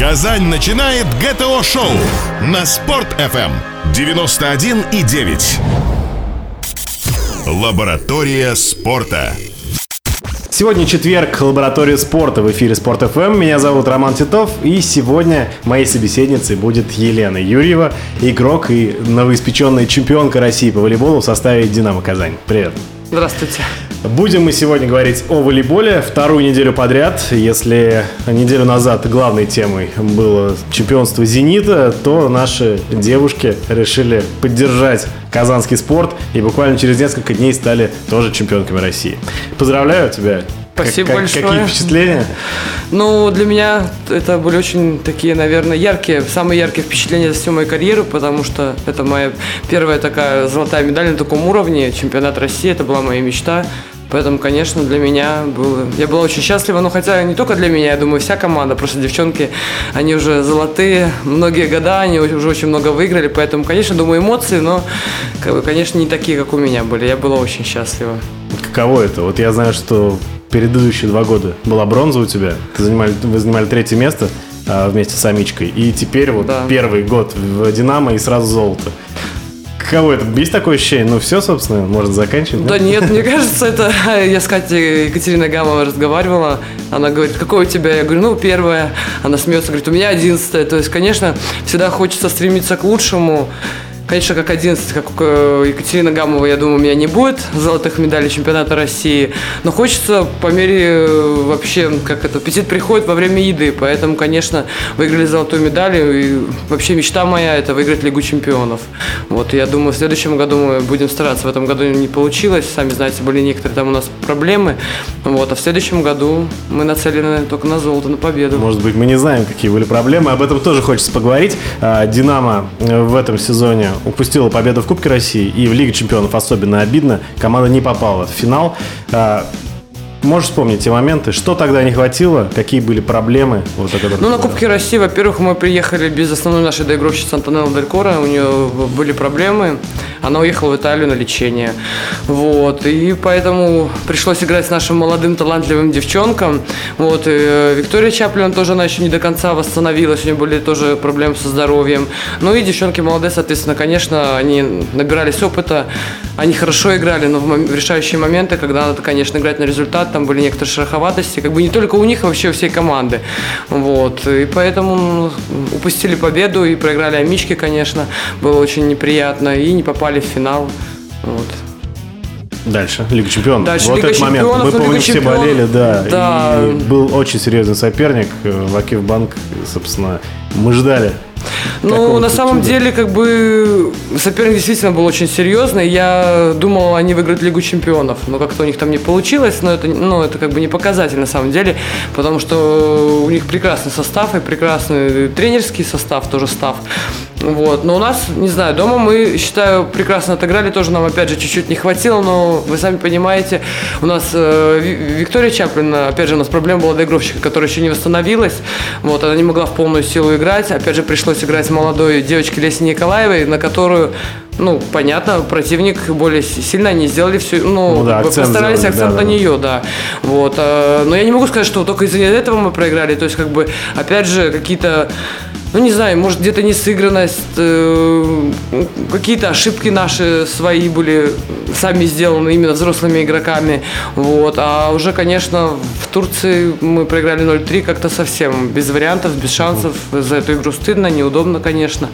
Казань начинает ГТО-шоу на Спорт-ФМ 91,9. Лаборатория спорта. Сегодня четверг, лаборатория спорта в эфире Спорт ФМ. Меня зовут Роман Титов, и сегодня моей собеседницей будет Елена Юрьева, игрок и новоиспеченная чемпионка России по волейболу в составе «Динамо Казань». Привет. Здравствуйте. Будем мы сегодня говорить о волейболе вторую неделю подряд. Если неделю назад главной темой было чемпионство «Зенита», то наши девушки решили поддержать казанский спорт и буквально через несколько дней стали тоже чемпионками России. Поздравляю тебя, Спасибо как, большое. Какие впечатления? Ну, для меня это были очень такие, наверное, яркие, самые яркие впечатления за всю мою карьеру, потому что это моя первая такая золотая медаль на таком уровне, чемпионат России, это была моя мечта. Поэтому, конечно, для меня было... Я была очень счастлива, но хотя не только для меня, я думаю, вся команда, просто девчонки, они уже золотые, многие года, они уже очень много выиграли, поэтому, конечно, думаю, эмоции, но, конечно, не такие, как у меня были. Я была очень счастлива. Каково это? Вот я знаю, что предыдущие два года была бронза у тебя, ты занимали, вы занимали третье место а, вместе с Амичкой, и теперь вот да. первый год в «Динамо» и сразу золото. Каково это? Есть такое ощущение? Ну, все, собственно, можно заканчивать? Да нет, мне кажется, это... Я с Катей Екатериной Гамовой разговаривала. Она говорит, какое у тебя? Я говорю, ну, первое. Она смеется, говорит, у меня одиннадцатое. То есть, конечно, всегда хочется стремиться к лучшему. Конечно, как 11, как у Екатерины Гамова, я думаю, у меня не будет золотых медалей чемпионата России. Но хочется по мере э, вообще, как это, аппетит приходит во время еды. Поэтому, конечно, выиграли золотую медаль. И вообще мечта моя – это выиграть Лигу чемпионов. Вот, я думаю, в следующем году мы будем стараться. В этом году не получилось. Сами знаете, были некоторые там у нас проблемы. Вот, а в следующем году мы нацелены только на золото, на победу. Может быть, мы не знаем, какие были проблемы. Об этом тоже хочется поговорить. А, «Динамо» в этом сезоне упустила победу в Кубке России и в Лиге чемпионов особенно обидно. Команда не попала в финал. Можешь вспомнить те моменты? Что тогда не хватило? Какие были проблемы? Вот, ну, на Кубке России, во-первых, мы приехали без основной нашей доигровщицы Антонеллы Делькора. У нее были проблемы. Она уехала в Италию на лечение. Вот. И поэтому пришлось играть с нашим молодым талантливым девчонкам. Вот. И э, Виктория Чаплин тоже, она еще не до конца восстановилась. У нее были тоже проблемы со здоровьем. Ну и девчонки молодые, соответственно, конечно, они набирались опыта. Они хорошо играли, но в решающие моменты, когда надо, конечно, играть на результат, там были некоторые шероховатости, как бы не только у них, а вообще у всей команды. Вот. И поэтому ну, упустили победу и проиграли Амички, конечно. Было очень неприятно. И не попали в финал. Вот. Дальше. Лига чемпионов. Дальше вот Лига этот момент. Мы, ну, помню, все болели, да. да. И был очень серьезный соперник. Э, Вакив Банк, собственно, мы ждали ну, на самом деле, как бы соперник действительно был очень серьезный. Я думал, они выиграют Лигу чемпионов, но как-то у них там не получилось. Но это, ну, это как бы не показатель на самом деле, потому что у них прекрасный состав и прекрасный тренерский состав, тоже став. Вот. Но у нас, не знаю, дома мы, считаю, прекрасно отыграли. Тоже нам, опять же, чуть-чуть не хватило, но вы сами понимаете, у нас э, Виктория Чаплин, опять же, у нас проблема была доигровщика, которая еще не восстановилась. Вот, она не могла в полную силу играть. Опять же, пришлось играть молодой девочке Лесе Николаевой, на которую ну, понятно, противник более сильно они сделали все, ну, ну да, акцент постарались сделали, акцент да, на да. нее, да. Вот. Э, но я не могу сказать, что только из-за этого мы проиграли. То есть, как бы, опять же, какие-то ну не знаю, может где-то несыгранность, э, какие-то ошибки наши свои были сами сделаны именно взрослыми игроками. Вот. А уже, конечно, в Турции мы проиграли 0-3 как-то совсем без вариантов, без шансов. За эту игру стыдно, неудобно, конечно.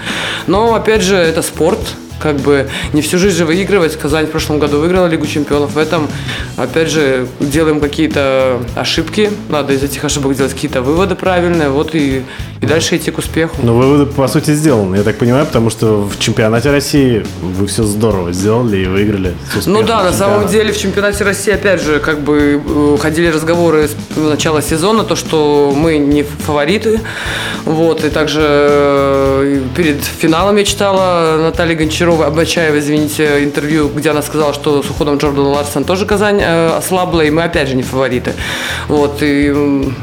Но опять же, это спорт, как бы не всю жизнь же выигрывать. Казань в прошлом году выиграла Лигу чемпионов. В этом, опять же, делаем какие-то ошибки. Надо из этих ошибок делать какие-то выводы правильные. Вот и, и дальше идти к успеху. Ну, выводы, по сути, сделаны, я так понимаю, потому что в чемпионате России вы все здорово сделали и выиграли Ну да, на самом деле в чемпионате России, опять же, как бы э, ходили разговоры с начала сезона, то, что мы не фавориты. Вот, и также э, перед финалом я читала Наталья Гончарова Гончарова, Обачаева, извините, интервью, где она сказала, что с уходом Джордана Ларсона тоже Казань э, ослабла, и мы опять же не фавориты. Вот, и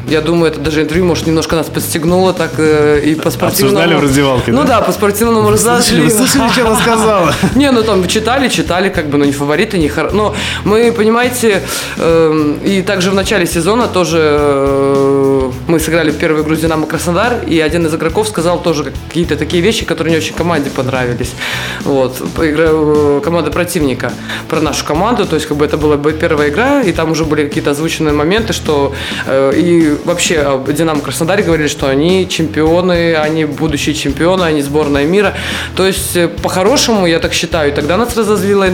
я думаю, это даже интервью, может, немножко нас подстегнуло так э, и по спортивному... Обсуждали в раздевалке, Ну да, по спортивному разошли. Вы слышали, что она сказала? Не, ну там читали, читали, как бы, ну не фавориты, не хор... Но мы, понимаете, эм, и также в начале сезона тоже мы сыграли первую игру с Динамо Краснодар, и один из игроков сказал тоже какие-то такие вещи, которые не очень команде понравились. Вот, игра, э, команда противника про нашу команду, то есть как бы это была первая игра, и там уже были какие-то озвученные моменты, что э, и вообще об Динамо Краснодаре говорили, что они чемпионы, они будущие чемпионы, они сборная мира. То есть э, по-хорошему, я так считаю, тогда нас разозлило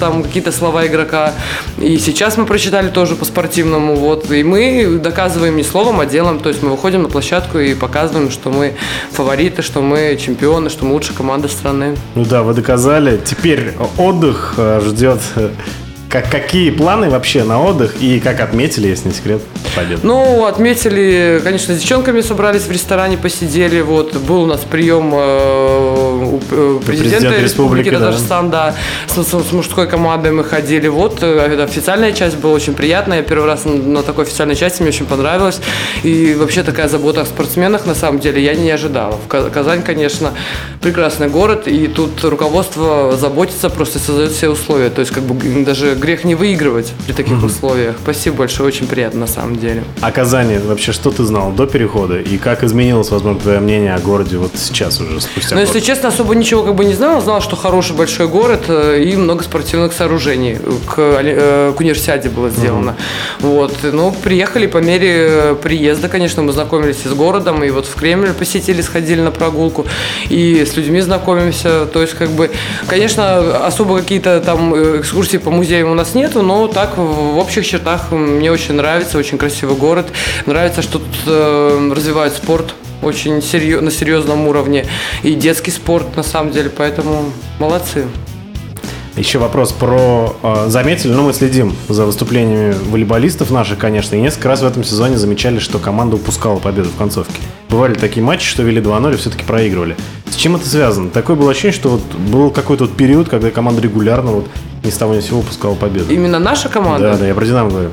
там какие-то слова игрока, и сейчас мы прочитали тоже по-спортивному, вот, и мы доказываем не словом, а делом, то есть мы выходим на площадку и показываем, что мы фавориты, что мы чемпионы, что мы лучшая команда страны. Ну да, вы доказали. Теперь отдых э, ждет как, какие планы вообще на отдых и как отметили, если не секрет, победу? Ну, отметили, конечно, с девчонками собрались в ресторане, посидели. Вот был у нас прием э, у э, президента Президент Республики Татарстан, да, да с, с, мужской командой мы ходили. Вот э, официальная часть была очень приятная. Я первый раз на, на такой официальной части мне очень понравилось. И вообще такая забота о спортсменах, на самом деле, я не ожидала. Казань, конечно, прекрасный город, и тут руководство заботится, просто создает все условия. То есть, как бы даже грех не выигрывать при таких угу. условиях. Спасибо большое, очень приятно на самом деле. А Казани, вообще что ты знал до перехода и как изменилось, возможно, твое мнение о городе вот сейчас уже спустя Ну, если честно, особо ничего как бы не знал. Знал, что хороший большой город э, и много спортивных сооружений. К, э, к универсиаде было сделано. Угу. Вот. Ну, приехали по мере приезда, конечно, мы знакомились и с городом, и вот в Кремль посетили, сходили на прогулку, и с людьми знакомимся. То есть, как бы, конечно, особо какие-то там э, экскурсии по музеям у нас нету, но так в общих чертах мне очень нравится, очень красивый город. Нравится, что тут э, развивают спорт очень серьез, на серьезном уровне и детский спорт на самом деле, поэтому молодцы. Еще вопрос про... Э, заметили, ну, мы следим за выступлениями волейболистов наших, конечно, и несколько раз в этом сезоне замечали, что команда упускала победу в концовке. Бывали такие матчи, что вели 2-0 и все-таки проигрывали. С чем это связано? Такое было ощущение, что вот был какой-то вот период, когда команда регулярно вот ни с того ни с сего упускала победу. Именно наша команда? Да, да, я про Динамо говорю.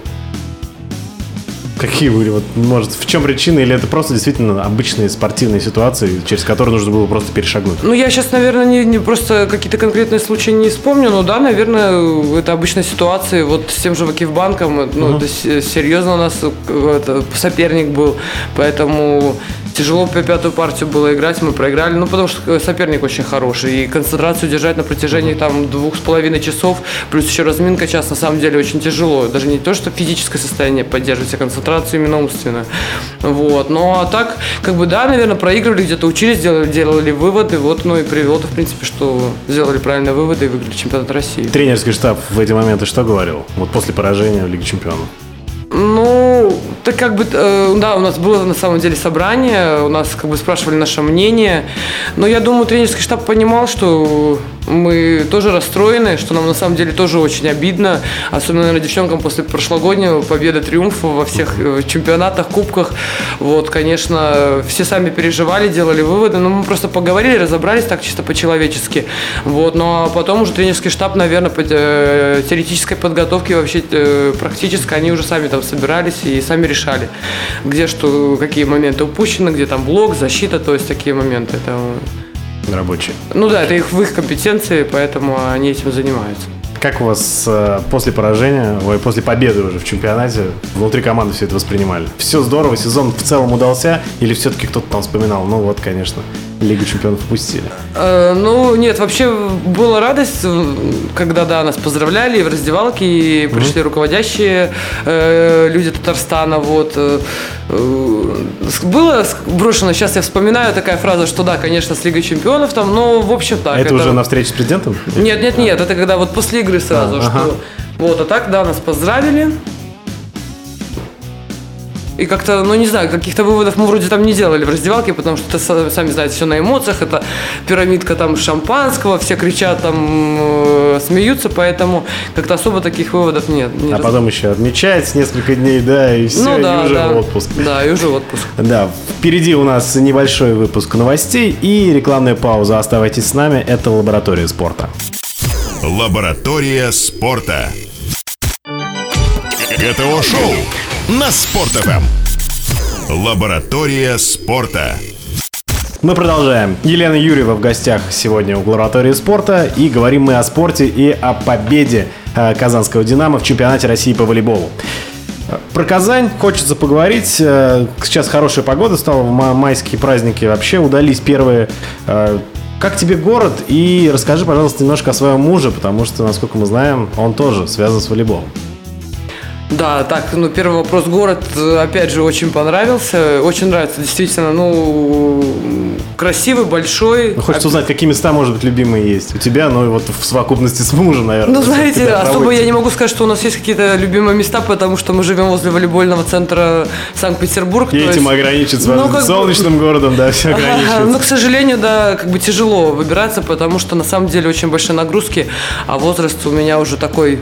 Какие были, вот, может, в чем причина, или это просто действительно обычные спортивные ситуации, через которые нужно было просто перешагнуть? Ну, я сейчас, наверное, не, не просто какие-то конкретные случаи не вспомню, но да, наверное, это обычная ситуация. Вот с тем же Вакивбанком, ну, uh-huh. это серьезно у нас это, соперник был, поэтому Тяжело по пятую партию было играть, мы проиграли, ну потому что соперник очень хороший, и концентрацию держать на протяжении там двух с половиной часов, плюс еще разминка час, на самом деле очень тяжело, даже не то, что физическое состояние поддерживать, а концентрацию именно умственную, вот, ну а так, как бы да, наверное, проигрывали, где-то учились, делали, делали выводы, вот, ну и привело в принципе, что сделали правильные выводы и выиграли чемпионат России. Тренерский штаб в эти моменты что говорил, вот после поражения в Лиге Чемпионов? Ну, так как бы, э, да, у нас было на самом деле собрание, у нас как бы спрашивали наше мнение, но я думаю, тренерский штаб понимал, что мы тоже расстроены, что нам на самом деле тоже очень обидно, особенно, наверное, девчонкам после прошлогоднего победы, триумфа во всех э, чемпионатах, кубках. Вот, конечно, все сами переживали, делали выводы, но мы просто поговорили, разобрались так чисто по-человечески. Вот, но потом уже тренерский штаб, наверное, по э, теоретической подготовке вообще э, практически они уже сами там собирались и сами решали, где что, какие моменты упущены, где там блок, защита, то есть такие моменты. Это рабочие. Ну да, это их в их компетенции, поэтому они этим занимаются. Как у вас э, после поражения, ой, после победы уже в чемпионате внутри команды все это воспринимали? Все здорово, сезон в целом удался, или все-таки кто-то там вспоминал, ну вот, конечно, Лигу чемпионов пустили? Э, ну, нет, вообще была радость, когда, да, нас поздравляли в раздевалке, и пришли mm-hmm. руководящие э, люди Татарстана, вот. Э, э, было брошено, сейчас я вспоминаю такая фраза, что да, конечно, с Лигой чемпионов там, но, в общем, так. А это, это уже на встрече с президентом? Нет, нет, нет, а. это когда вот после игры сразу, а, что... Ага. Вот, а так, да, нас поздравили. И как-то, ну не знаю, каких-то выводов мы вроде там не делали в раздевалке, потому что, это, сами знаете, все на эмоциях, это пирамидка там шампанского, все кричат там, э, смеются, поэтому как-то особо таких выводов нет. Не а раз... потом еще отмечается несколько дней, да, и все, ну, да, и уже да. в отпуск. Да, и уже в отпуск. Да, впереди у нас небольшой выпуск новостей и рекламная пауза. Оставайтесь с нами, это «Лаборатория спорта». Лаборатория спорта. ГТО-шоу на Спорт.ФМ. Лаборатория спорта. Мы продолжаем. Елена Юрьева в гостях сегодня у лаборатории спорта. И говорим мы о спорте и о победе э, казанского «Динамо» в чемпионате России по волейболу. про Казань хочется поговорить. Э, сейчас хорошая погода стала, майские праздники вообще удались первые. Э, как тебе город? И расскажи, пожалуйста, немножко о своем муже, потому что, насколько мы знаем, он тоже связан с волейболом. Да, так, ну, первый вопрос. Город, опять же, очень понравился. Очень нравится, действительно, ну, красивый, большой. Ну, хочется узнать, какие места, может быть, любимые есть у тебя, ну, и вот в совокупности с мужем, наверное. Ну, знаете, особо я не могу сказать, что у нас есть какие-то любимые места, потому что мы живем возле волейбольного центра Санкт-Петербург. И этим есть... ограничится, ну, как солнечным городом, да, все ограничивается. Ну, к сожалению, да, как бы тяжело выбираться, потому что, на самом деле, очень большие нагрузки, а возраст у меня уже такой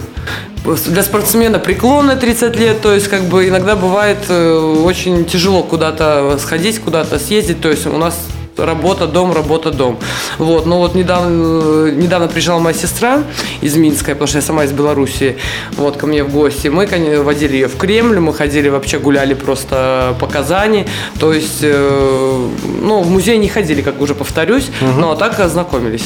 для спортсмена преклонный 30 лет, то есть как бы иногда бывает э, очень тяжело куда-то сходить, куда-то съездить, то есть у нас работа, дом, работа, дом. Вот, но вот недавно, недавно приезжала моя сестра из Минска, потому что я сама из Беларуси, вот, ко мне в гости. Мы водили ее в Кремль, мы ходили вообще, гуляли просто по Казани, то есть, э, ну, в музей не ходили, как уже повторюсь, угу. но так ознакомились.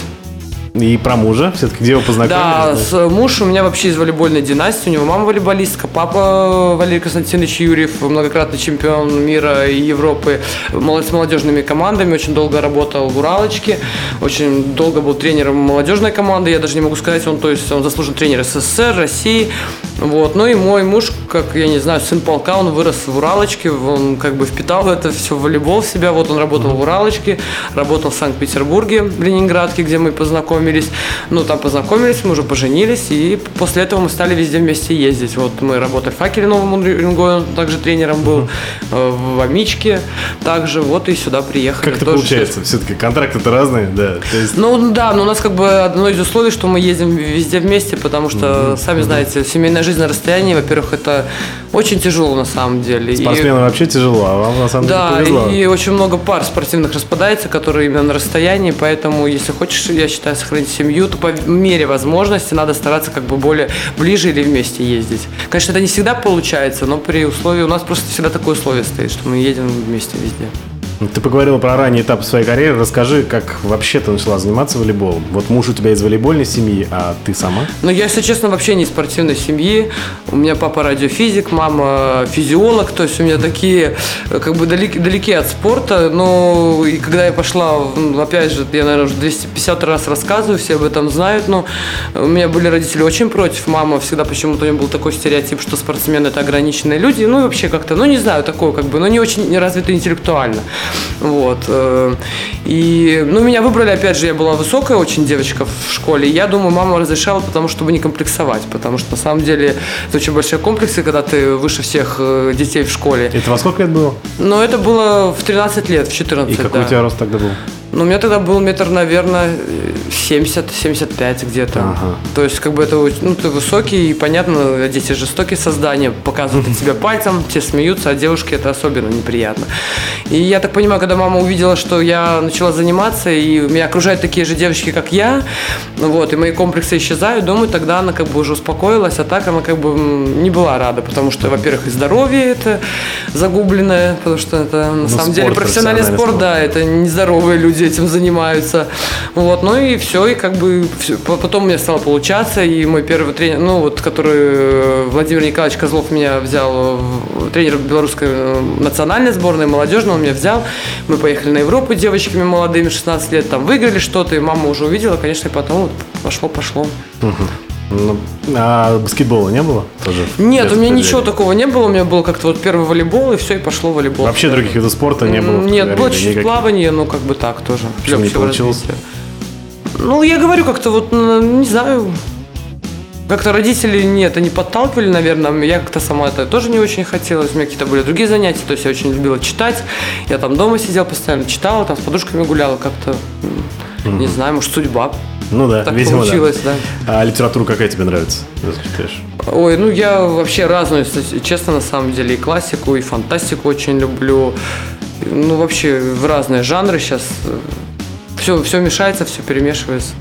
И про мужа, все-таки где вы познакомились? Да, с, муж у меня вообще из волейбольной династии, у него мама волейболистка, папа Валерий Константинович Юрьев, многократный чемпион мира и Европы с молодежными командами, очень долго работал в Уралочке, очень долго был тренером молодежной команды, я даже не могу сказать, он, то есть, он заслуженный тренер СССР, России, вот, ну и мой муж, как, я не знаю, сын полка, он вырос в Уралочке, он как бы впитал это все в волейбол в себя, вот он работал в Уралочке, работал в Санкт-Петербурге, в Ленинградке, где мы познакомились. Ну, там познакомились, мы уже поженились, и после этого мы стали везде вместе ездить. Вот мы работали в Факеле Новом Уренгое, он также тренером был, uh-huh. в Амичке также, вот и сюда приехали. Как это получается? Все-таки контракты-то разные, да? есть... Ну, да, но у нас как бы одно из условий, что мы ездим везде вместе, потому что, сами знаете, семейная жизнь на расстоянии, во-первых, это очень тяжело на самом деле. Спортсменам и... вообще тяжело, а вам на самом да, деле повезло. и очень много пар спортивных распадается, которые именно на расстоянии, поэтому, если хочешь, я считаю, сохранить семью, то по мере возможности надо стараться как бы более ближе или вместе ездить. Конечно, это не всегда получается, но при условии, у нас просто всегда такое условие стоит, что мы едем вместе везде. Ты поговорила про ранний этап своей карьеры. Расскажи, как вообще ты начала заниматься волейболом? Вот муж у тебя из волейбольной семьи, а ты сама? Ну, я, если честно, вообще не из спортивной семьи. У меня папа радиофизик, мама физиолог. То есть у меня такие, как бы, далеки, далеки от спорта. Но и когда я пошла, ну, опять же, я, наверное, уже 250 раз рассказываю, все об этом знают. Но у меня были родители очень против. Мама всегда почему-то у нее был такой стереотип, что спортсмены – это ограниченные люди. Ну, и вообще как-то, ну, не знаю, такое, как бы, но не очень развито интеллектуально. Вот. Э, и, ну, меня выбрали, опять же, я была высокая очень девочка в школе. Я думаю, мама разрешала, потому чтобы не комплексовать. Потому что, на самом деле, это очень большие комплексы, когда ты выше всех э, детей в школе. Это во сколько лет было? Ну, это было в 13 лет, в 14. И какой да. у тебя рост тогда был? Ну, у меня тогда был метр, наверное, 70-75 где-то. Ага. То есть, как бы это, ну, ты высокий, и понятно, дети жестокие создания, показывают от себя пальцем, все смеются, а девушке это особенно неприятно. И я так понимаю, когда мама увидела, что я начала заниматься, и меня окружают такие же девочки, как я, вот, и мои комплексы исчезают, думаю, тогда она как бы уже успокоилась, а так она как бы не была рада, потому что, во-первых, и здоровье это загубленное, потому что это на ну, самом спорт, деле профессиональный спорт, спорт, да, это нездоровые люди этим занимаются. Вот, ну и все, и как бы все. потом у меня стало получаться, и мой первый тренер, ну вот, который э, Владимир Николаевич Козлов меня взял, тренер белорусской э, национальной сборной, молодежной, он меня взял. Мы поехали на Европу девочками молодыми, 16 лет, там выиграли что-то, и мама уже увидела, конечно, и потом вот пошло-пошло. Ну, а баскетбола не было? Тоже Нет, у меня ничего такого не было. У меня был как-то вот первый волейбол, и все, и пошло волейбол. Вообще других видов спорта не было? Нет, было чуть-чуть плавание, но как бы так тоже. Почему не получилось? Ну, я говорю как-то вот, не знаю, как-то родители нет, они подталкивали, наверное. Я как-то сама это тоже не очень хотелось. У меня какие-то были другие занятия. То есть я очень любила читать. Я там дома сидела постоянно, читала, там с подружками гуляла как-то. Mm-hmm. Не знаю, может, судьба ну да, так видимо, получилось, да. да. А литература какая тебе нравится? Ой, ну я вообще разную, честно, на самом деле, и классику, и фантастику очень люблю. Ну, вообще в разные жанры сейчас. Все, все мешается, все перемешивается.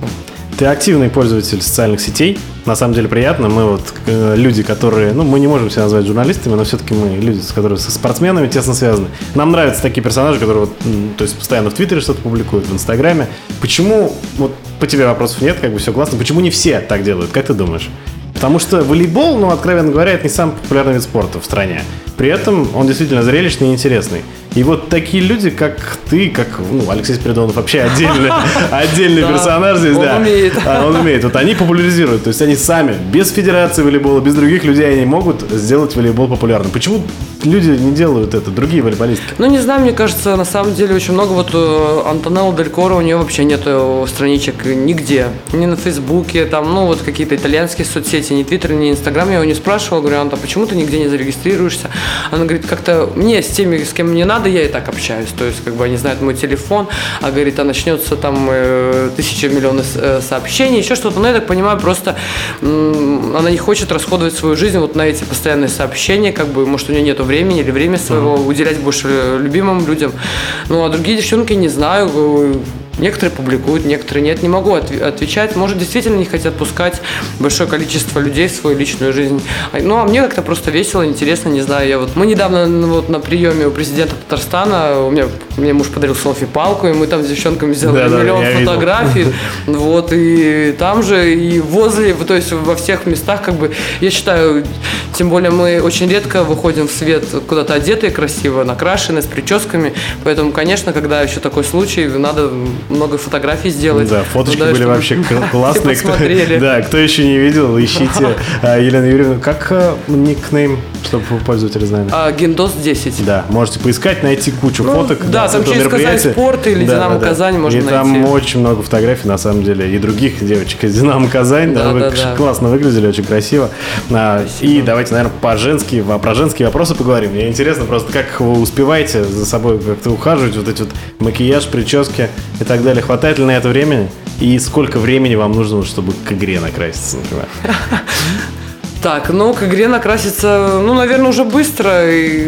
Ты активный пользователь социальных сетей. На самом деле приятно. Мы вот э, люди, которые... Ну, мы не можем себя назвать журналистами, но все-таки мы люди, с которыми со спортсменами тесно связаны. Нам нравятся такие персонажи, которые вот, то есть постоянно в Твиттере что-то публикуют, в Инстаграме. Почему, вот по тебе вопросов нет, как бы все классно. Почему не все так делают? Как ты думаешь? Потому что волейбол, ну, откровенно говоря, это не самый популярный вид спорта в стране. При этом он действительно зрелищный и интересный. И вот такие люди, как ты, как ну, Алексей Спиридонов, вообще отдельный, отдельный персонаж здесь, он да. умеет. А, Он умеет. Вот они популяризируют. То есть они сами, без федерации волейбола, без других людей, они могут сделать волейбол популярным. Почему люди не делают это, другие волейболисты? Ну, не знаю, мне кажется, на самом деле очень много. Вот э, Антонелла Дель Коро, у нее вообще нету страничек нигде. Ни на Фейсбуке, там, ну, вот какие-то итальянские соцсети, ни Твиттер, ни Инстаграм. Я его не спрашивала, говорю, Анта, почему ты нигде не зарегистрируешься? Она говорит, как-то мне с теми, с кем мне надо, я и так общаюсь. То есть, как бы они знают мой телефон, а говорит, а начнется там э, тысяча миллионов э, сообщений, еще что-то. Но я так понимаю, просто м, она не хочет расходовать свою жизнь вот на эти постоянные сообщения, как бы, может, у нее нету времени или время своего уделять больше э, любимым людям. Ну, а другие девчонки, не знаю, э, Некоторые публикуют, некоторые нет. Не могу отв- отвечать. Может, действительно не хотят пускать большое количество людей в свою личную жизнь. А- Ну, а мне как-то просто весело, интересно, не знаю. Я вот... Мы недавно ну, вот на приеме у президента Татарстана, у меня, мне муж подарил селфи-палку, и мы там с девчонками сделали Да-да, миллион видел. фотографий. Вот, и там же, и возле, то есть во всех местах, как бы, я считаю, тем более мы очень редко выходим в свет куда-то одетые красиво, накрашенные, с прическами. Поэтому, конечно, когда еще такой случай, надо много фотографий сделать. Да, фоточки Ну, да, были вообще классные. Кто-. Да, кто еще не видел, ищите а, Елену Юрьевну. Как а, никнейм, чтобы пользователи знали? А, Гендос 10. Да, можете поискать, найти кучу Ну, фоток. да, там через Казань. Спорт или Динамо Казань можно И там найти. очень много фотографий, на самом деле, и других девочек из Динамо Казань. Да, Да, да, классно выглядели, очень красиво. А, и давайте, наверное, по женские, во- про женские вопросы поговорим. Мне интересно просто, как вы успеваете за собой как-то ухаживать, вот эти вот макияж, прически и так далее. Хватает ли на это времени? И сколько времени вам нужно, чтобы к игре накраситься, например? Так, ну, к игре накраситься, ну, наверное, уже быстро. И,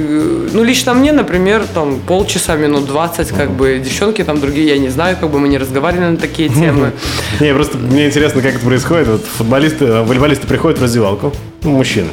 ну, лично мне, например, там полчаса, минут 20, как бы, девчонки там другие, я не знаю, как бы мы не разговаривали на такие темы. Не, просто мне интересно, как это происходит. Вот футболисты, волейболисты приходят в раздевалку, мужчины.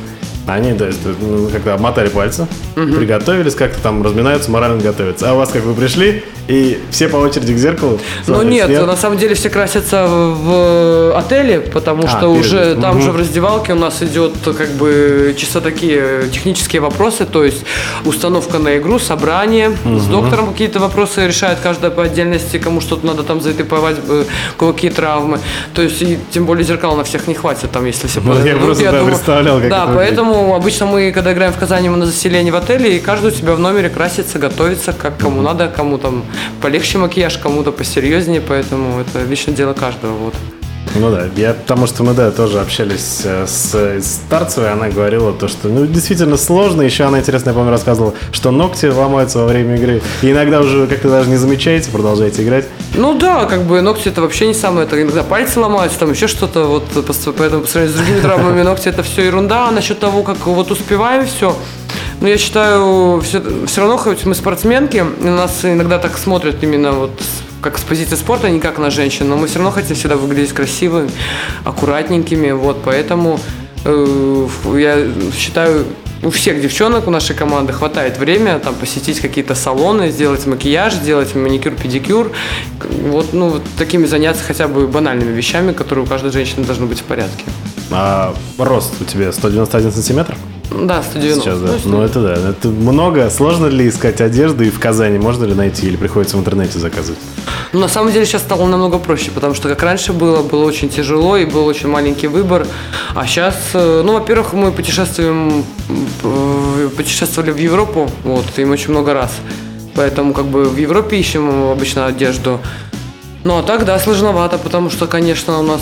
Они, то есть, ну, как-то обмотали пальцы, приготовились, как-то там разминаются, морально готовятся. А у вас как вы пришли, и все по очереди к зеркалу? Ну нет, свет. на самом деле все красятся в отеле, потому А, что перед уже там же в раздевалке у нас идет как бы чисто такие технические вопросы, то есть установка на игру, собрание, с доктором какие-то вопросы решает каждая по отдельности, кому что-то надо там заэтыповать, э, какие травмы. То есть и тем более зеркал на всех не хватит, там если все Ну, я подойдут. просто, да, представлял, как Да, это поэтому обычно мы, когда играем в Казани, мы на заселении в отеле, и каждый у себя в номере красится, готовится, как кому надо, кому там полегче макияж, кому-то посерьезнее, поэтому это личное дело каждого. Вот. Ну да, я потому что мы, да, тоже общались э, с, с Старцевой, она говорила то, что, ну, действительно сложно, еще она, интересно, я помню, рассказывала, что ногти ломаются во время игры, и иногда уже как-то даже не замечаете, продолжаете играть. Ну да, как бы ногти это вообще не самое, это иногда пальцы ломаются, там еще что-то, вот поэтому по сравнению с другими травмами ногти это все ерунда, а насчет того, как вот успеваем все, ну я считаю, все, все равно, хоть мы спортсменки, и нас иногда так смотрят именно вот как с позиции спорта, а не как на женщин, но мы все равно хотим всегда выглядеть красивыми, аккуратненькими, вот, поэтому э, я считаю, у всех девчонок у нашей команды хватает время там посетить какие-то салоны, сделать макияж, сделать маникюр, педикюр, вот, ну, вот такими заняться хотя бы банальными вещами, которые у каждой женщины должны быть в порядке. А рост у тебя 191 сантиметр? Да, 190. Сейчас, да. Ну, Ну, это да. Это много. Сложно ли искать одежду и в Казани? Можно ли найти? Или приходится в интернете заказывать? Ну, на самом деле сейчас стало намного проще, потому что как раньше было, было очень тяжело и был очень маленький выбор. А сейчас, э, ну, во-первых, мы путешествуем, э, путешествовали в Европу, вот, им очень много раз. Поэтому как бы в Европе ищем обычно одежду. Ну, а так, да, сложновато, потому что, конечно, у нас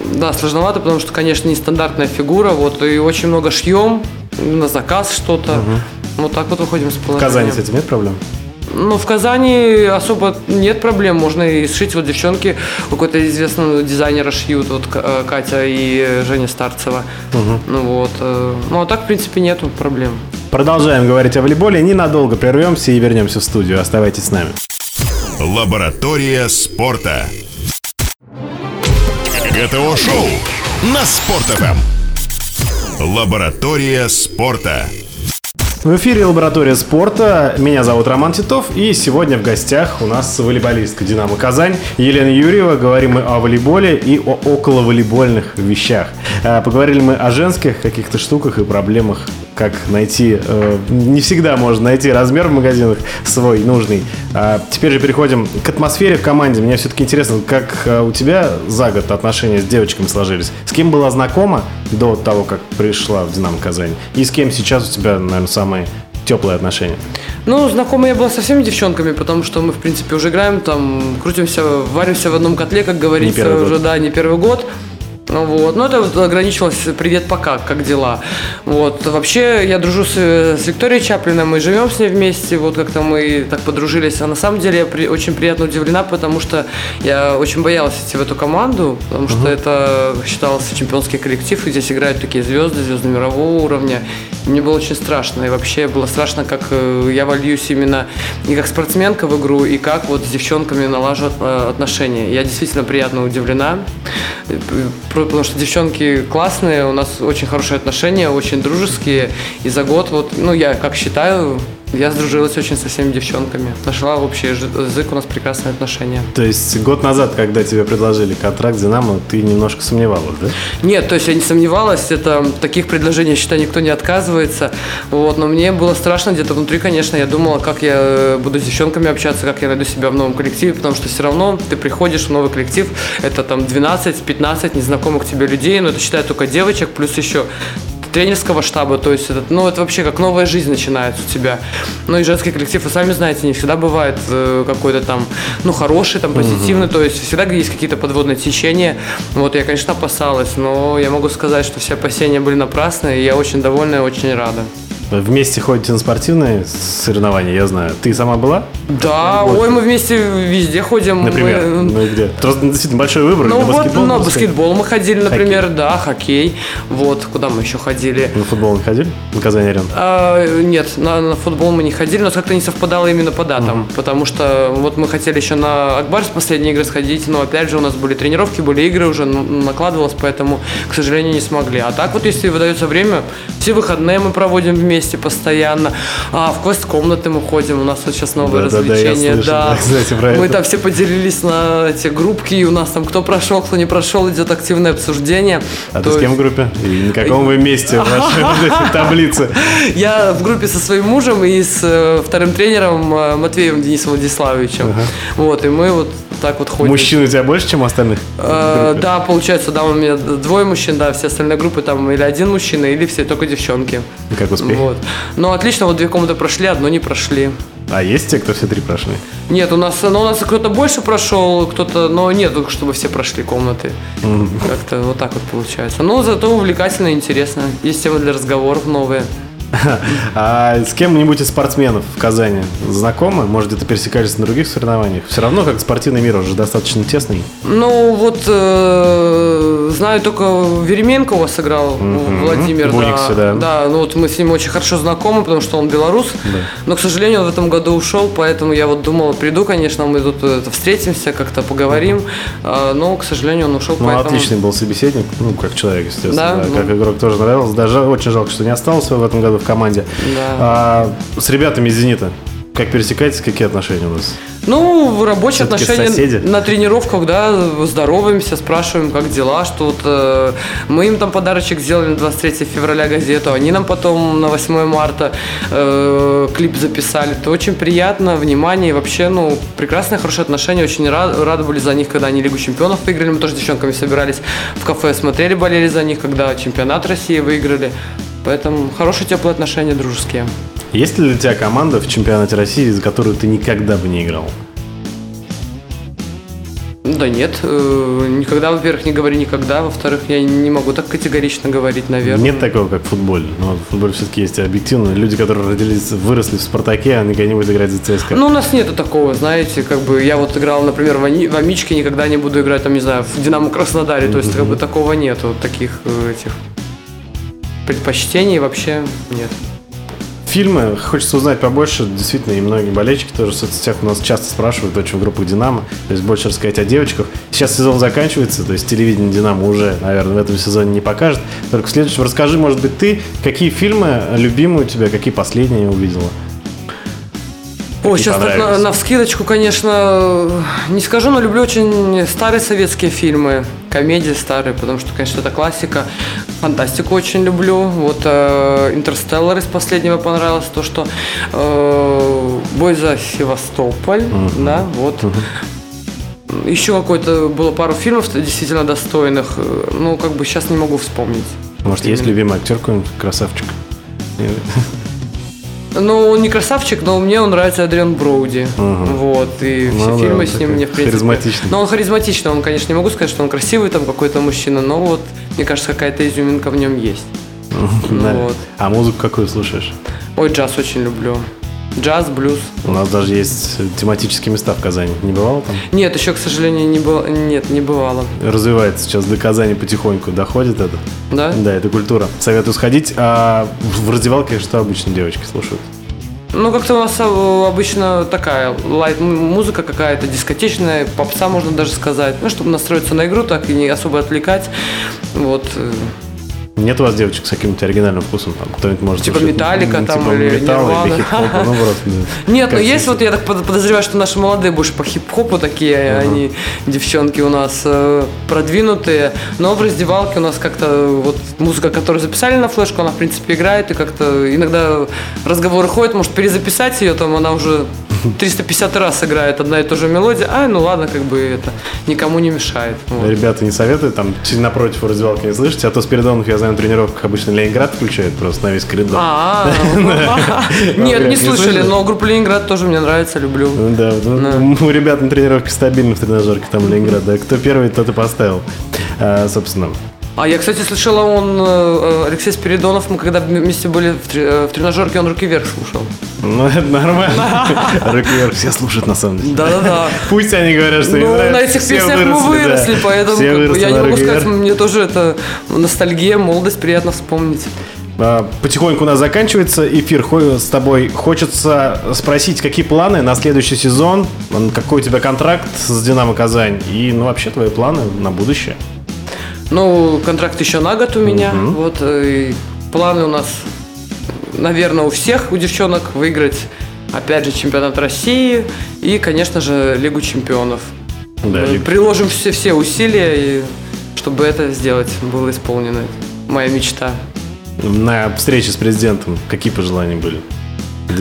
да, сложновато, потому что, конечно, нестандартная фигура, вот, и очень много шьем, на заказ что-то. Вот так вот выходим с В положения. Казани с этим нет проблем? Ну, в Казани особо нет проблем. Можно и сшить. Вот девчонки у какого-то известного дизайнера шьют. Вот э, Катя и Женя Старцева. Ну вот. э, Ну, а так, в принципе, нету проблем. Продолжаем говорить о волейболе. Ненадолго прервемся и вернемся в студию. Оставайтесь с нами. Лаборатория спорта. ГТО-шоу на Спорт.ФМ. Лаборатория спорта. В эфире «Лаборатория спорта». Меня зовут Роман Титов. И сегодня в гостях у нас волейболистка «Динамо Казань» Елена Юрьева. Говорим мы о волейболе и о околоволейбольных вещах. А, поговорили мы о женских каких-то штуках и проблемах как найти, э, не всегда можно найти размер в магазинах свой нужный. А теперь же переходим к атмосфере в команде. Мне все-таки интересно, как э, у тебя за год отношения с девочками сложились? С кем была знакома до того, как пришла в «Динамо Казань? И с кем сейчас у тебя, наверное, самые теплые отношения? Ну, знакомая я была со всеми девчонками, потому что мы, в принципе, уже играем там, крутимся, варимся в одном котле, как говорится, уже, год. да, не первый год. Вот. Но это вот ограничивалось «Привет, пока, как дела?» Вот. Вообще, я дружу с, с Викторией Чаплиной, мы живем с ней вместе, вот как-то мы так подружились. А на самом деле я при, очень приятно удивлена, потому что я очень боялась идти в эту команду, потому uh-huh. что это считался чемпионский коллектив, и здесь играют такие звезды, звезды мирового уровня. И мне было очень страшно, и вообще было страшно, как э, я вольюсь именно не как спортсменка в игру, и как вот с девчонками налажу э, отношения. Я действительно приятно удивлена потому что девчонки классные, у нас очень хорошие отношения, очень дружеские. И за год, вот, ну, я как считаю, я сдружилась очень со всеми девчонками. Нашла общий язык, у нас прекрасные отношения. То есть год назад, когда тебе предложили контракт «Динамо», ты немножко сомневалась, да? Нет, то есть я не сомневалась. Это таких предложений, я считаю, никто не отказывается. Вот, но мне было страшно где-то внутри, конечно. Я думала, как я э, буду с девчонками общаться, как я найду себя в новом коллективе, потому что все равно ты приходишь в новый коллектив, это там 12-15 незнакомых тебе людей, но это считаю только девочек, плюс еще тренерского штаба, то есть это, ну, это вообще как новая жизнь начинается у тебя. Ну и женский коллектив, вы сами знаете, не всегда бывает э, какой-то там, ну, хороший, там, позитивный, угу. то есть всегда есть какие-то подводные течения. Вот я, конечно, опасалась, но я могу сказать, что все опасения были напрасны, и я очень довольна и очень рада. Вместе ходите на спортивные соревнования, я знаю. Ты сама была? Да, вот. ой, мы вместе везде ходим. Например, мы... ну и где? Просто действительно большой выбор. Ну на вот, баскетбол, на баскетбол мы ходили, например, хоккей. да, хоккей. Вот, куда мы еще ходили? На футбол не ходили? На Казань арена? А, нет, на, на футбол мы не ходили, но как-то не совпадало именно по датам. Uh-huh. Потому что вот мы хотели еще на Акбарс последние игры сходить, но опять же у нас были тренировки, были игры уже, накладывалось, поэтому, к сожалению, не смогли. А так вот, если выдается время, все выходные мы проводим вместе вместе постоянно. А в квест-комнаты мы ходим, у нас вот сейчас новые да, развлечения. Да, да, да. Кстати, про мы это. там все поделились на эти группки, и у нас там кто прошел, кто не прошел, идет активное обсуждение. А То ты с кем в группе? И на каком вы месте в вашей таблице? Я в группе со своим мужем и с э, вторым тренером э, Матвеем Денисом Владиславовичем. Вот, и мы вот так вот ходим. Мужчин у тебя больше, чем остальных? Э, да, получается, да, у меня двое мужчин, да, все остальные группы там или один мужчина, или все только девчонки. Как успехи? Вот. Ну, отлично, вот две комнаты прошли, одно не прошли. А есть те, кто все три прошли? Нет, у нас, ну, у нас кто-то больше прошел, кто-то, но нет, чтобы все прошли комнаты. Mm. Как-то вот так вот получается. Но зато увлекательно и интересно. Есть темы для разговоров новые. А с кем-нибудь из спортсменов в Казани знакомы? Может, где-то пересекались на других соревнованиях? Все равно, как спортивный мир уже достаточно тесный. Ну, вот э, знаю только Веременко у вас сыграл, mm-hmm. Владимир. Буниксе, да. да. Да, ну вот мы с ним очень хорошо знакомы, потому что он белорус. Да. Но, к сожалению, он в этом году ушел, поэтому я вот думала, приду, конечно, мы тут э, встретимся, как-то поговорим. Mm-hmm. Но, к сожалению, он ушел, ну, поэтому... отличный был собеседник, ну, как человек, естественно. Да, да. Ну... Как игрок тоже нравился. Даже очень жалко, что не остался в этом году в команде. Да. А, с ребятами из «Зенита» как пересекаетесь, какие отношения у вас? Ну, рабочие отношения соседи. на тренировках, да, здороваемся, спрашиваем, как дела, что вот э, мы им там подарочек сделали на 23 февраля газету, они нам потом на 8 марта э, клип записали. Это очень приятно, внимание, и вообще, ну, прекрасные, хорошие отношения, очень рад, рады были за них, когда они Лигу чемпионов выиграли, мы тоже с девчонками собирались в кафе, смотрели, болели за них, когда чемпионат России выиграли. Поэтому хорошие теплые отношения, дружеские. Есть ли у тебя команда в чемпионате России, за которую ты никогда бы не играл? Да нет, э, никогда, во-первых, не говори никогда, во-вторых, я не могу так категорично говорить, наверное. Нет такого, как в футболе. Но в футболе все-таки есть объективно. Люди, которые родились, выросли в Спартаке, они когда-нибудь играть за ЦСКА. Ну, у нас нету такого, знаете, как бы я вот играл, например, в, Ани, в Амичке, никогда не буду играть, там, не знаю, в Динамо Краснодаре, то есть, как бы такого нету, таких э, этих предпочтений вообще нет. фильмы. Хочется узнать побольше. Действительно, и многие болельщики тоже в соцсетях у нас часто спрашивают, очень в группах «Динамо». То есть больше рассказать о девочках. Сейчас сезон заканчивается, то есть телевидение «Динамо» уже, наверное, в этом сезоне не покажет. Только в следующем расскажи, может быть, ты, какие фильмы любимые у тебя, какие последние увидела? О, сейчас так на, на вскидочку, конечно, не скажу, но люблю очень старые советские фильмы, комедии старые, потому что, конечно, это классика. Фантастику очень люблю. Вот э, «Интерстеллар» из последнего понравилось, то, что э, «Бой за Севастополь», uh-huh. да, вот. Uh-huh. Еще какой-то было пару фильмов действительно достойных, ну, как бы сейчас не могу вспомнить. Может, есть любимый актер какой-нибудь, красавчик? Ну, он не красавчик, но мне он нравится Адриан Броуди. Угу. Вот. И ну, все да, фильмы с ним мне, в принципе... Харизматичный. Но он харизматичный. Он, конечно, не могу сказать, что он красивый там какой-то мужчина, но вот, мне кажется, какая-то изюминка в нем есть. Да. Вот. А музыку какую слушаешь? Ой, джаз очень люблю. Джаз, блюз. У нас даже есть тематические места в Казани. Не бывало там? Нет, еще, к сожалению, не было. Нет, не бывало. Развивается сейчас до Казани потихоньку. Доходит это? Да? Да, это культура. Советую сходить. А в раздевалке что обычно девочки слушают? Ну, как-то у нас э, обычно такая лайт-музыка какая-то, дискотечная, попса, можно даже сказать. Ну, чтобы настроиться на игру, так и не особо отвлекать. Вот. Нет у вас девочек с каким-то оригинальным вкусом? Там кто-нибудь может Типа металлика там типа или металла, или ну просто. Нет, ну есть вот, я так подозреваю, что наши молодые больше по хип-хопу такие, они девчонки у нас э, продвинутые, но в раздевалке у нас как-то вот музыка, которую записали на флешку, она в принципе играет, и как-то иногда разговоры ходят, может перезаписать ее, там она уже 350 раз играет одна и та же мелодия, а, ну ладно, как бы это никому не мешает. Вот. Ребята не советуют, там напротив у раздевалки не слышите, а то Спиридонов, я знаю, на тренировках обычно Ленинград включает просто на весь коридор. А, нет, не слышали, но группа Ленинград тоже мне нравится, люблю. Да, у ребят на тренировке стабильно в тренажерке там Ленинград, да, кто первый, тот и поставил, а, собственно. А я, кстати, слышала, он, э, Алексей Спиридонов, мы когда вместе были в, э, тренажерке, он руки вверх слушал. Ну, это нормально. Руки вверх все слушают, на самом деле. Да-да-да. Пусть они говорят, что Ну, на этих песнях мы выросли, поэтому я не могу сказать, мне тоже это ностальгия, молодость приятно вспомнить. А, потихоньку у нас заканчивается эфир с тобой. Хочется спросить, какие планы на следующий сезон, какой у тебя контракт с «Динамо Казань» и, ну, вообще твои планы на будущее? Ну, контракт еще на год у меня. Угу. Вот и планы у нас, наверное, у всех, у девчонок выиграть, опять же, чемпионат России и, конечно же, Лигу чемпионов. Да, Мы Приложим все, все усилия, и, чтобы это сделать, было исполнено. Моя мечта. На встрече с президентом какие пожелания были?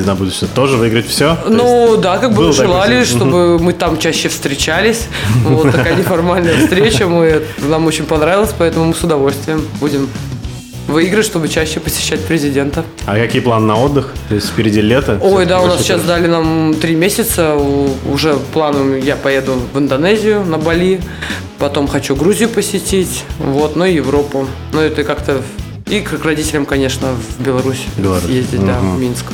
На будущее тоже выиграть все? Ну да, как бы желали, чтобы мы там чаще встречались. Вот такая неформальная встреча. Мы, нам очень понравилось, поэтому мы с удовольствием будем выиграть, чтобы чаще посещать президента. А какие планы на отдых? То есть впереди лето? Ой, да, у нас сейчас дали нам три месяца. Уже планом я поеду в Индонезию, на Бали. Потом хочу Грузию посетить, вот, ну и Европу. Ну это как-то и к родителям, конечно, в Беларусь, Беларусь. ездить, угу. да, в Минск.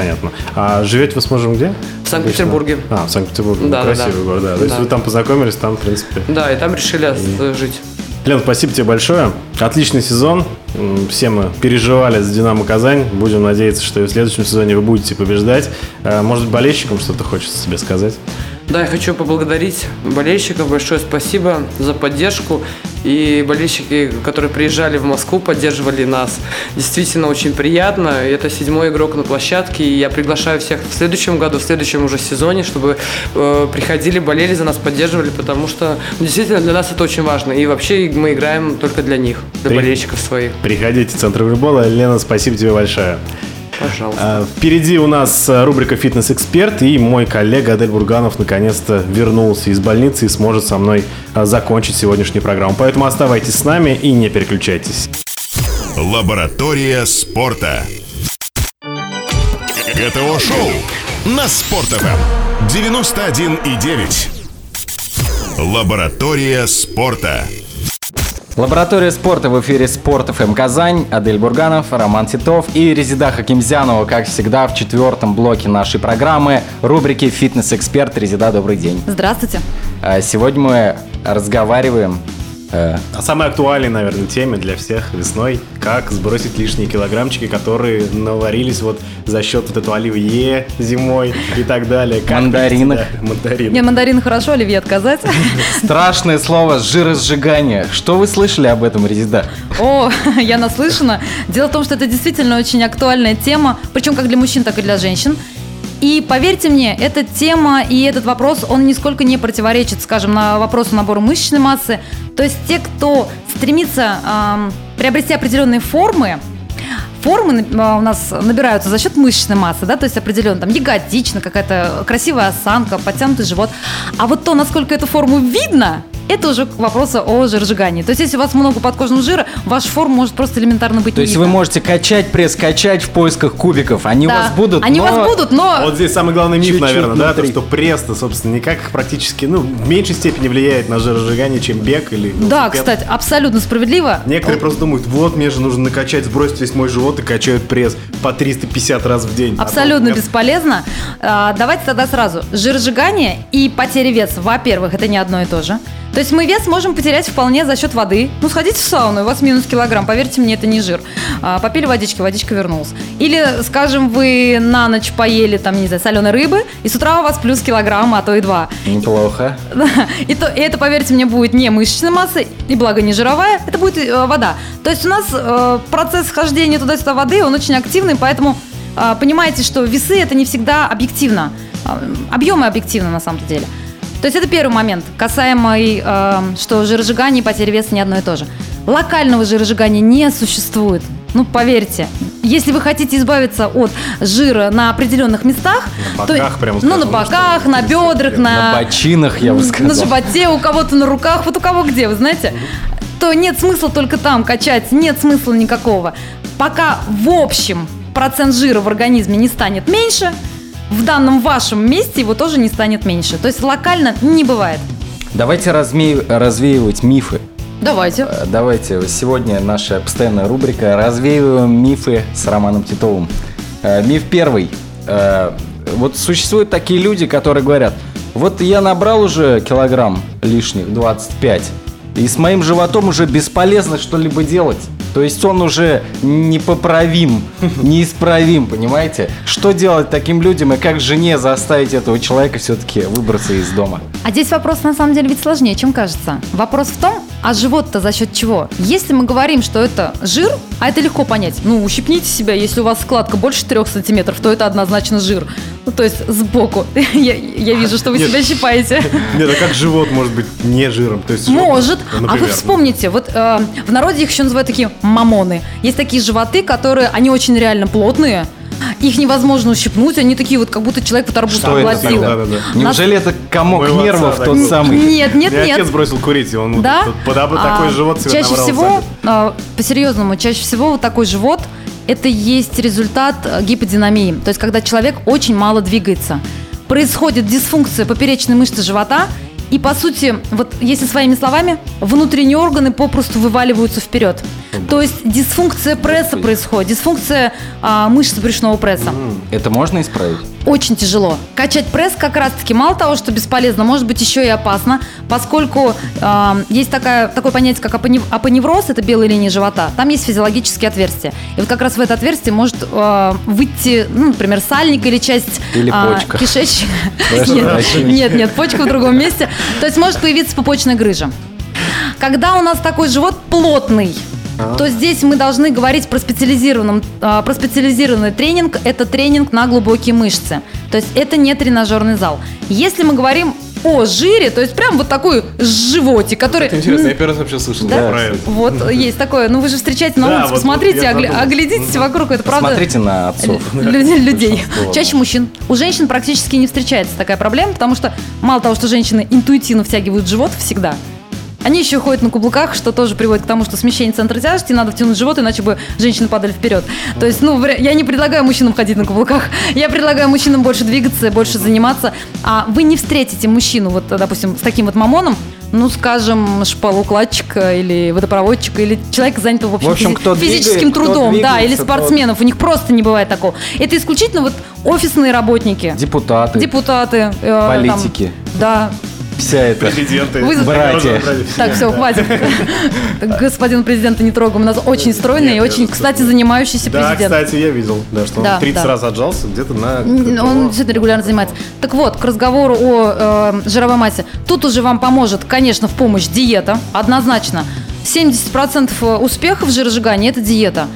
Понятно. А живете вы с мужем где? В Санкт-Петербурге. А, в Санкт-Петербурге. Да, красивый да, город, да. То есть вы там познакомились, там, в принципе. Да, и там решили и... жить. Лен, спасибо тебе большое. Отличный сезон. Все мы переживали за «Динамо Казань». Будем надеяться, что и в следующем сезоне вы будете побеждать. А, может болельщикам что-то хочется себе сказать? Да, я хочу поблагодарить болельщиков. Большое спасибо за поддержку. И болельщики, которые приезжали в Москву, поддерживали нас. Действительно очень приятно. Это седьмой игрок на площадке. И я приглашаю всех в следующем году, в следующем уже сезоне, чтобы э, приходили, болели за нас, поддерживали, потому что ну, действительно для нас это очень важно. И вообще мы играем только для них, для При... болельщиков своих. Приходите в Центр футбола. Лена, спасибо тебе большое. Пожалуйста. А, впереди у нас э, рубрика «Фитнес-эксперт», и мой коллега Адель Бурганов наконец-то вернулся из больницы и сможет со мной а, закончить сегодняшнюю программу. Поэтому оставайтесь с нами и не переключайтесь. Лаборатория спорта. ГТО-шоу на Спорт.ФМ 91,9. Лаборатория спорта. Лаборатория спорта в эфире Спорт ФМ Казань, Адель Бурганов, Роман Титов и Резида Хакимзянова, как всегда, в четвертом блоке нашей программы рубрики «Фитнес-эксперт». Резида, добрый день. Здравствуйте. А, сегодня мы разговариваем Э, А самой актуальной, наверное, теме для всех весной, как сбросить лишние килограммчики, которые наварились вот за счет вот этого оливье зимой и так далее. Как Мандаринок. да, мандарин. Не, мандарин хорошо, оливье отказать. Страшное слово жиросжигание. Что вы слышали об этом, Резида? О, я наслышана. Дело в том, что это действительно очень актуальная тема, причем как для мужчин, так и для женщин. И поверьте мне, эта тема и этот вопрос, он нисколько не противоречит, скажем, на вопросу набора мышечной массы. То есть те, кто стремится ам, приобрести определенные формы, формы а, у нас набираются за счет мышечной массы, да, то есть определенно там ягодично, какая-то красивая осанка, подтянутый живот. А вот то, насколько эту форму видно, это уже к вопросу о жиросжигании. То есть, если у вас много подкожного жира, ваш форм может просто элементарно быть То есть видно. вы можете качать пресс, качать в поисках кубиков. Они Да. у вас будут, Они но- у вас будут, но... Вот здесь самый главный миф, Чуть-чуть наверное, да, то, внутри. что пресс-то, собственно, никак практически, ну, в меньшей степени влияет на жиросжигание, чем бег или Да, велосипед. кстати, абсолютно справедливо. Некоторые просто думают, вот, мне же нужно накачать, сбросить весь мой живот и качают пресс по 350 раз в день. А Абсолютно нет. бесполезно. А, давайте тогда сразу. Жиросжигание и потеря веса, во-первых, это не одно и то же. То есть мы вес можем потерять вполне за счет воды. Ну, сходите в сауну, у вас минус килограмм. Поверьте мне, это не жир. А, попили водички, водичка вернулась. Или, скажем, вы на ночь поели, там, не знаю, соленой рыбы, и с утра у вас плюс килограмм, а то и два. Неплохо. Да. И, то, и это, поверьте мне, будет не мышечная масса, и благо не жировая, это будет э, вода. То есть у нас э, процесс хождения туда-сюда воды, он очень активный, поэтому э, понимаете, что весы это не всегда объективно. Э, объемы объективны на самом деле. То есть это первый момент, касаемый, э, что жиросжигание и потеря веса не одно и то же. Локального жиросжигания не существует. Ну, поверьте, если вы хотите избавиться от жира на определенных местах, На то- боках, прямо ну, на боках, на бедрах, На бочинах, я бы на сказал. животе, у кого-то на руках, вот у кого где, вы знаете, то нет смысла только там качать, нет смысла никакого. Пока в общем процент жира в организме не станет меньше, в данном вашем месте его тоже не станет меньше. То есть локально не бывает. Давайте разме- развеивать мифы. Давайте. Э, Давайте, сегодня наша постоянная рубрика «Развеиваем мифы» с Романом Титовым. Э, Миф первый. Э, Вот существуют такие люди, которые говорят, вот я набрал уже килограмм лишних, 25, и с моим животом уже бесполезно что-либо делать. То есть он уже непоправим, неисправим, понимаете? Что делать таким людям и как жене заставить этого человека все-таки выбраться из дома? А здесь вопрос на самом деле ведь сложнее, чем кажется. Вопрос в том, а живот-то за счет чего? Если мы говорим, что это жир, а это легко понять. Ну, ущипните себя, если у вас складка больше 3 сантиметров, то это однозначно жир. Ну, то есть сбоку. Я, я вижу, что вы Нет. себя щипаете. Нет, а как живот может быть не жиром? То есть живот, Может. ну, А вы например, вспомните, вот э, в народе их еще называют такие мамоны. Есть такие животы, которые, они очень реально плотные. Их невозможно ущипнуть, они такие вот, как будто человек вот арбуз Что это. Да, да, да. Неужели это комок Моего отца нервов так тот самый? Нет, нет, нет. отец бросил курить, и он вот Да? под об- А, такой живот себе Чаще всего, а, по-серьезному, чаще всего вот такой живот это есть результат э, гиподинамии. То есть, когда человек очень мало двигается. Происходит дисфункция поперечной мышцы живота, и, по сути, вот если своими словами, внутренние органы попросту вываливаются вперед. То есть дисфункция пресса происходит, дисфункция а, мышц брюшного пресса. Это можно исправить? Очень тяжело. Качать пресс как раз-таки мало того, что бесполезно, может быть еще и опасно, поскольку э, есть такая, такое понятие, как апонев- апоневроз, это белая линия живота, там есть физиологические отверстия. И вот как раз в это отверстие может э, выйти, ну, например, сальник или часть Или почка. кишечника. Нет, нет, почка в другом месте. То есть может появиться пупочная грыжа. Когда у нас такой живот плотный, то здесь мы должны говорить про специализированном, а, про специализированный тренинг. Это тренинг на глубокие мышцы. То есть это не тренажерный зал. Если мы говорим о жире, то есть прям вот такой животик, который... Это интересно, я первый раз вообще слышал Да? про это. Вот есть такое. Ну вы же встречаете на Да, улице, вот- посмотрите, вот огля- задумался. оглядитесь вокруг, это правда. Смотрите на отцов. Лю- людей. Чаще да. мужчин. У женщин практически не встречается такая проблема, потому что мало того, что женщины интуитивно втягивают живот всегда, они еще ходят на каблуках, что тоже приводит к тому, что смещение центра тяжести, надо втянуть живот, иначе бы женщины падали вперед. То есть, ну, я не предлагаю мужчинам ходить на каблуках, я предлагаю мужчинам больше двигаться, больше заниматься. А вы не встретите мужчину, вот, допустим, с таким вот мамоном, ну, скажем, шпалоукладчика или водопроводчика, или человека, занятого, в общем, В общем, физи- кто физическим двигает, кто трудом, да, или двигается, тот- спортсменов. У них просто не бывает такого. Это исключительно вот офисные работники. Депутаты. Депутаты. э, Политики. там, да. Вся эта... Президенты. Вы- Братья. Так, все, хватит. Господин президента не трогаем. У нас очень стройный и очень, кстати, занимающийся Да, президент. кстати, я видел, да, что Да, он 30 да. раз отжался где-то на... Он действительно регулярно занимается. Так вот, к разговору о э, жировой массе. Тут уже вам поможет, конечно, в помощь диета, однозначно. 70% успеха в жиросжигании – это диета.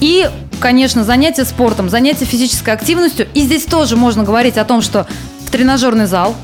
И, конечно, занятия спортом, занятия физической активностью. И здесь тоже можно говорить о том, что в тренажерный зал,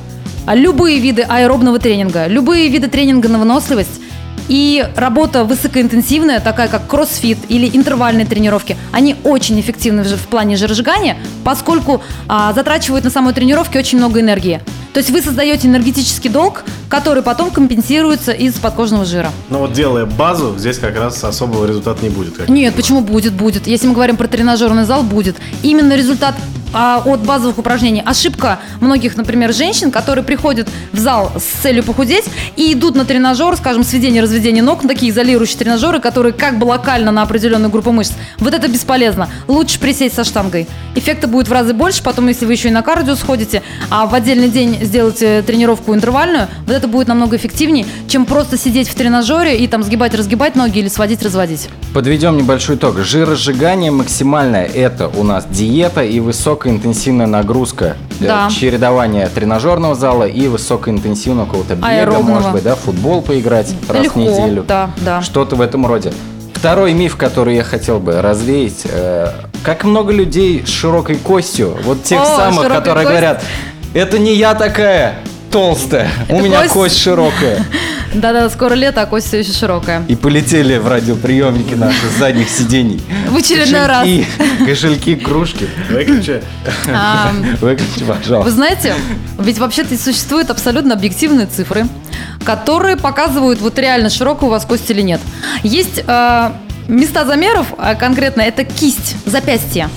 любые виды аэробного тренинга, любые виды тренинга на выносливость и работа высокоинтенсивная, такая как кроссфит или интервальные тренировки, они очень эффективны в плане жиросжигания, поскольку а, затрачивают на самой тренировке очень много энергии. То есть вы создаете энергетический долг, который потом компенсируется из подкожного жира. Но вот делая базу, здесь как раз особого результата не будет. Нет, почему будет? Будет. Если мы говорим про тренажерный зал, будет. Именно результат а, от базовых упражнений. Ошибка многих, например, женщин, которые приходят в зал с целью похудеть и идут на тренажер, скажем, сведение разведение ног, ну, такие изолирующие тренажеры, которые как бы локально на определенную группу мышц. Вот это бесполезно. Лучше присесть со штангой. Эффекта будет в разы больше, потом, если вы еще и на кардио сходите, а в отдельный день сделаете тренировку интервальную, вот это будет намного эффективнее, чем просто сидеть в тренажере и там сгибать-разгибать ноги или сводить-разводить. Подведем небольшой итог. Жиросжигание максимальное – это у нас диета и высокоинтенсивная нагрузка. Э, Да. Чередование тренажерного зала и высокоинтенсивного какого-то бега, Аэробного. может быть, да, футбол поиграть раз Легко, в неделю. да, да. Что-то в этом роде. Второй миф, который я хотел бы развеять. э, как много людей с широкой костью, вот тех О, самых, которые кость. говорят, это не я такая толстая, у Это меня кость». кость широкая. Да-да, скоро лето, а кость все еще широкая. И полетели в радиоприемники наши с задних сидений. В очередной раз. Кошельки, кружки. Выключи. А, Выключи, Вы пожалуйста. знаете, ведь вообще-то существуют абсолютно объективные цифры, которые показывают, вот реально широкая у вас кость или нет. Есть э, места замеров, а конкретно это кисть, запястье.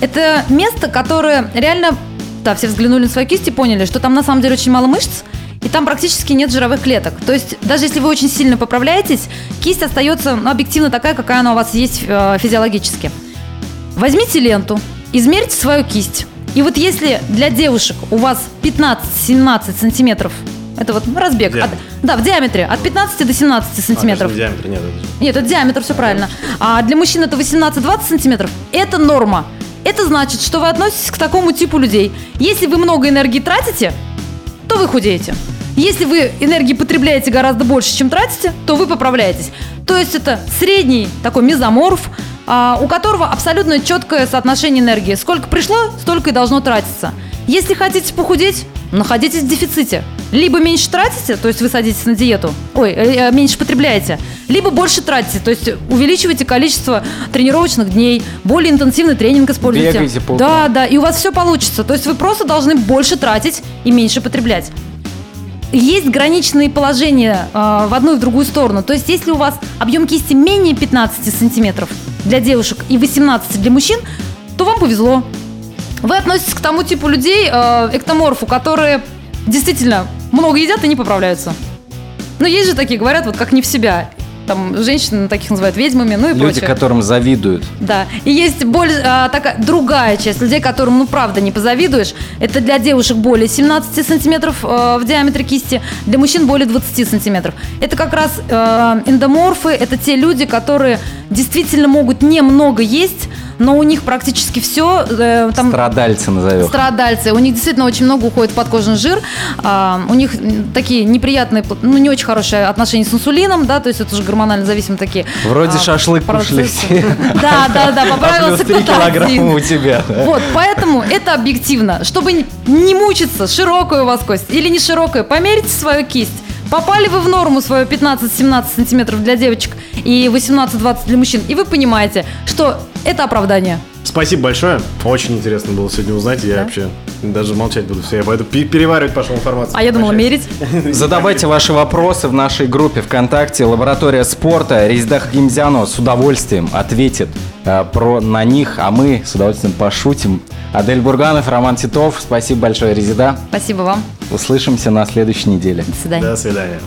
Это место, которое реально, да, все взглянули на свои кисти, поняли, что там на самом деле очень мало мышц, и там практически нет жировых клеток. То есть даже если вы очень сильно поправляетесь, кисть остается ну, объективно такая, какая она у вас есть э, физиологически. Возьмите ленту, измерьте свою кисть. И вот если для девушек у вас 15-17 сантиметров, это вот разбег, Диаметр. от- да, в диаметре, от 15 до 17 сантиметров. А, даже в диаметре нет. это. Нет, это диаметр, все правильно. А для мужчин это 18-20 сантиметров. Это норма. Это значит, что вы относитесь к такому типу людей. Если вы много энергии тратите, то вы худеете. Если вы энергии потребляете гораздо больше, чем тратите, то вы поправляетесь. То есть это средний такой мезоморф, а, у которого абсолютно четкое соотношение энергии. Сколько пришло, столько и должно тратиться. Если хотите похудеть, находитесь в дефиците. Либо меньше тратите, то есть вы садитесь на диету, ой, э, э, меньше потребляете, либо больше тратите, то есть увеличиваете количество тренировочных дней, более интенсивный тренинг используете. Бегаете по. Да, да, и у вас все получится. То есть вы просто должны больше тратить и меньше потреблять. Есть граничные положения э, в одну и в другую сторону. То есть, если у вас объем кисти менее 15 сантиметров для девушек и 18 для мужчин, то вам повезло. Вы относитесь к тому типу людей, э, эктоморфу, которые действительно много едят и не поправляются. Но есть же такие, говорят, вот как не в себя. Там женщины таких называют ведьмами, ну и Люди, прочее. которым завидуют. Да. И есть более, а, такая другая часть людей, которым, ну, правда, не позавидуешь. Это для девушек более 17 сантиметров э, в диаметре кисти, для мужчин более 20 сантиметров. Это как раз э, эндоморфы, это те люди, которые действительно могут немного есть, но у них практически все там Страдальцы назовем. страдальцы. У них действительно очень много уходит подкожный жир. А, у них такие неприятные, ну не очень хорошие отношения с инсулином, да, то есть это уже гормонально зависимые такие. Вроде а, шашлык процессы. Да, да, да, А поправился плюс 3 кто-то один. килограмма у тебя. да. Вот, поэтому это объективно. Чтобы не- не мучиться, широкая у вас кость или не широкая, померьте свою кисть. Попали вы в норму свою 15-17 сантиметров для девочек и 18-20 для мужчин, и вы понимаете, что это оправдание. Спасибо большое. Очень интересно было сегодня узнать. Я Да? вообще даже молчать буду все. Я пойду пе- переваривать пошел информацию. А я думала мерить. Задавайте ваши вопросы в нашей группе ВКонтакте «Лаборатория спорта». Резида Хакимзянова с удовольствием ответит э, про, на них, а мы с удовольствием пошутим. Адель Бурганов, Роман Титов. Спасибо большое, Резида. Спасибо вам. Услышимся на следующей неделе. До свидания. До свидания.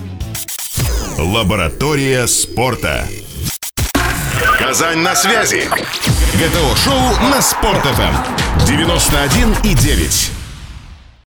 Лаборатория спорта. Казань на связи. ГТО-шоу на Спорт.ФМ. 91 и 9.